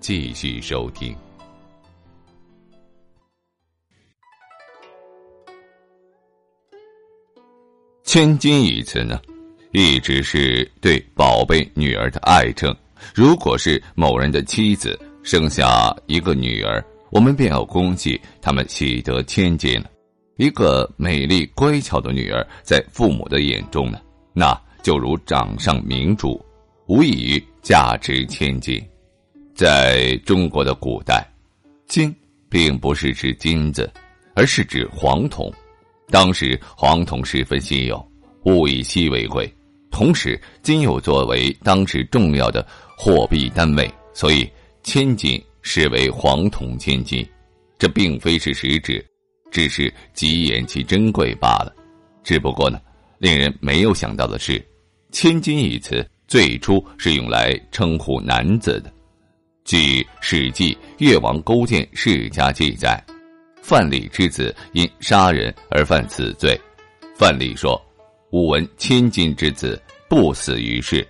继续收听。千金一词呢？一直是对宝贝女儿的爱称。如果是某人的妻子生下一个女儿，我们便要恭喜他们喜得千金了。一个美丽乖巧的女儿，在父母的眼中呢，那就如掌上明珠，无异于价值千金。在中国的古代，金并不是指金子，而是指黄铜。当时黄铜十分稀有，物以稀为贵。同时，金又作为当时重要的货币单位，所以千金视为黄铜千金。这并非是实质，只是极言其珍贵罢了。只不过呢，令人没有想到的是，千金一词最初是用来称呼男子的。据《史记·越王勾践世家》记载，范蠡之子因杀人而犯此罪。范蠡说。吾闻千金之子不死于世，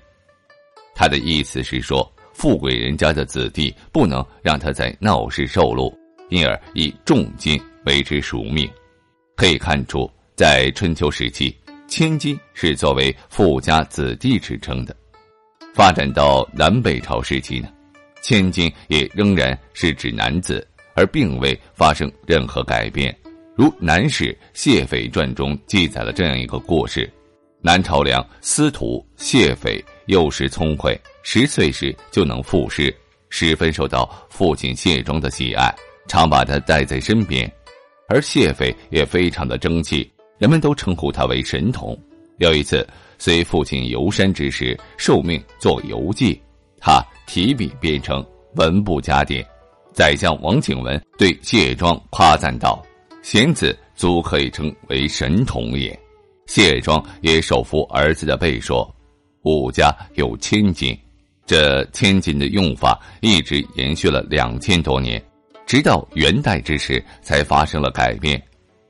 他的意思是说，富贵人家的子弟不能让他在闹市受禄，因而以重金为之赎命。可以看出，在春秋时期，千金是作为富家子弟之称的。发展到南北朝时期呢，千金也仍然是指男子，而并未发生任何改变。如《南史谢斐传》中记载了这样一个故事：南朝梁司徒谢斐幼时聪慧，十岁时就能赋诗，十分受到父亲谢庄的喜爱，常把他带在身边。而谢斐也非常的争气，人们都称呼他为神童。有一次，随父亲游山之时，受命做游记，他提笔编成，文不加点。宰相王景文对谢庄夸赞道。贤子足可以称为神童也。谢庄也手扶儿子的背说：“武家有千金。”这千金的用法一直延续了两千多年，直到元代之时才发生了改变。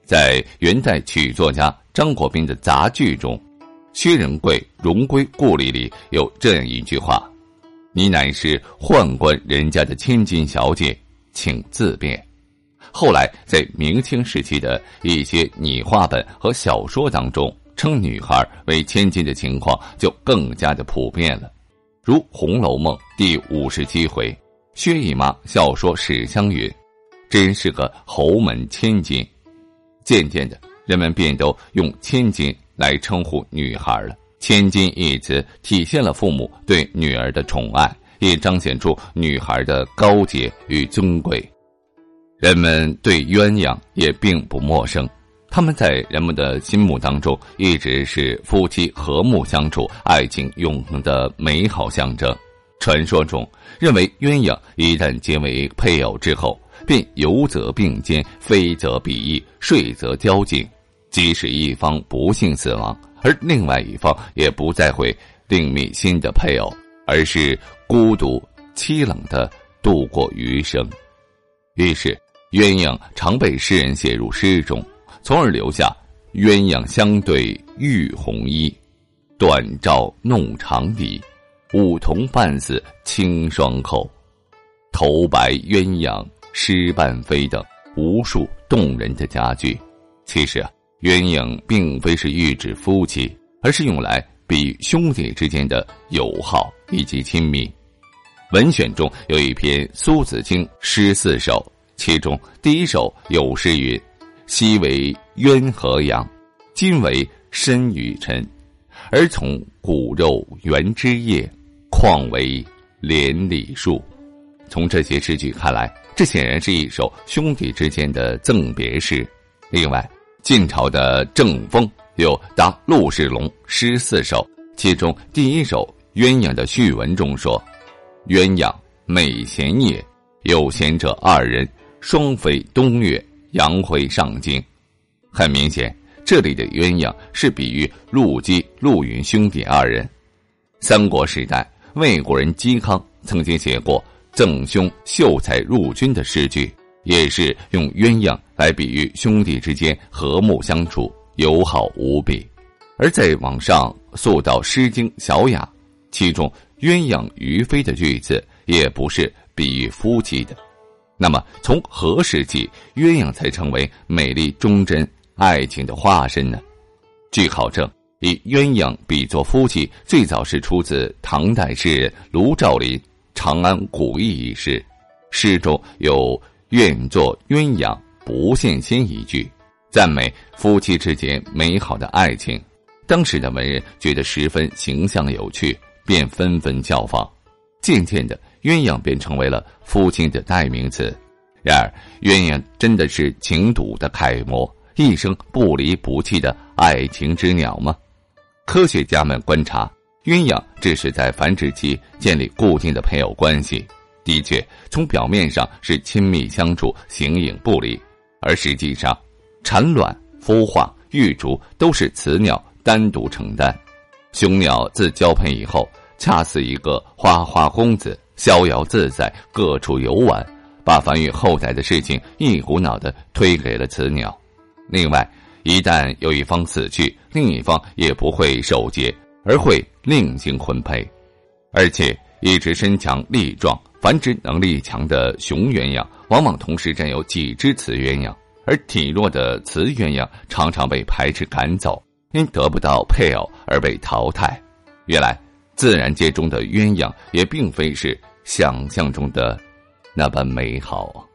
在元代曲作家张国宾的杂剧中，《薛仁贵荣归故里》里有这样一句话：“你乃是宦官人家的千金小姐，请自便。”后来，在明清时期的一些拟话本和小说当中，称女孩为千金的情况就更加的普遍了。如《红楼梦》第五十七回，薛姨妈笑说史湘云：“真是个侯门千金。”渐渐的，人们便都用千金来称呼女孩了。千金一词体现了父母对女儿的宠爱，也彰显出女孩的高洁与尊贵。人们对鸳鸯也并不陌生，他们在人们的心目当中一直是夫妻和睦相处、爱情永恒的美好象征。传说中认为，鸳鸯一旦结为配偶之后，便游则并肩，飞则比翼，睡则交颈。即使一方不幸死亡，而另外一方也不再会另觅新的配偶，而是孤独凄冷的度过余生。于是。鸳鸯常被诗人写入诗中，从而留下“鸳鸯相对浴红衣，短照弄长笛，梧桐半死清霜后，头白鸳鸯诗半飞”等无数动人的佳句。其实啊，鸳鸯并非是喻指夫妻，而是用来比兄弟之间的友好以及亲密。文选中有一篇《苏子经》诗四首，其中第一首有诗云：“昔为鸳和阳，今为深雨沉。而从骨肉原之叶，况为连理树。”从这些诗句看来，这显然是一首兄弟之间的赠别诗。另外，晋朝的郑风有答陆世龙诗四首，其中第一首《鸳鸯》的序文中说。鸳鸯美贤也，有贤者二人，双飞东岳，阳回上京。很明显，这里的鸳鸯是比喻陆机、陆云兄弟二人。三国时代，魏国人嵇康曾经写过赠兄秀才入军的诗句，也是用鸳鸯来比喻兄弟之间和睦相处、友好无比。而在网上溯到《诗经·小雅》，其中。鸳鸯于飞的句子也不是比喻夫妻的，那么从何时起鸳鸯才成为美丽忠贞爱情的化身呢？据考证，以鸳鸯比作夫妻，最早是出自唐代诗人卢照邻《长安古意》一诗，诗中有“愿作鸳鸯不羡仙”一句，赞美夫妻之间美好的爱情。当时的文人觉得十分形象有趣。便纷纷效仿，渐渐的，鸳鸯便成为了夫妻的代名词。然而，鸳鸯真的是情笃的楷模，一生不离不弃的爱情之鸟吗？科学家们观察，鸳鸯只是在繁殖期建立固定的配偶关系，的确，从表面上是亲密相处、形影不离，而实际上，产卵、孵化、育雏都是雌鸟单独承担。雄鸟自交配以后。恰似一个花花公子，逍遥自在，各处游玩，把繁育后代的事情一股脑的推给了雌鸟。另外，一旦有一方死去，另一方也不会守节，而会另行婚配。而且，一直身强力壮、繁殖能力强的雄鸳鸯，往往同时占有几只雌鸳鸯，而体弱的雌鸳鸯常常被排斥赶走，因得不到配偶而被淘汰。原来。自然界中的鸳鸯也并非是想象中的那般美好。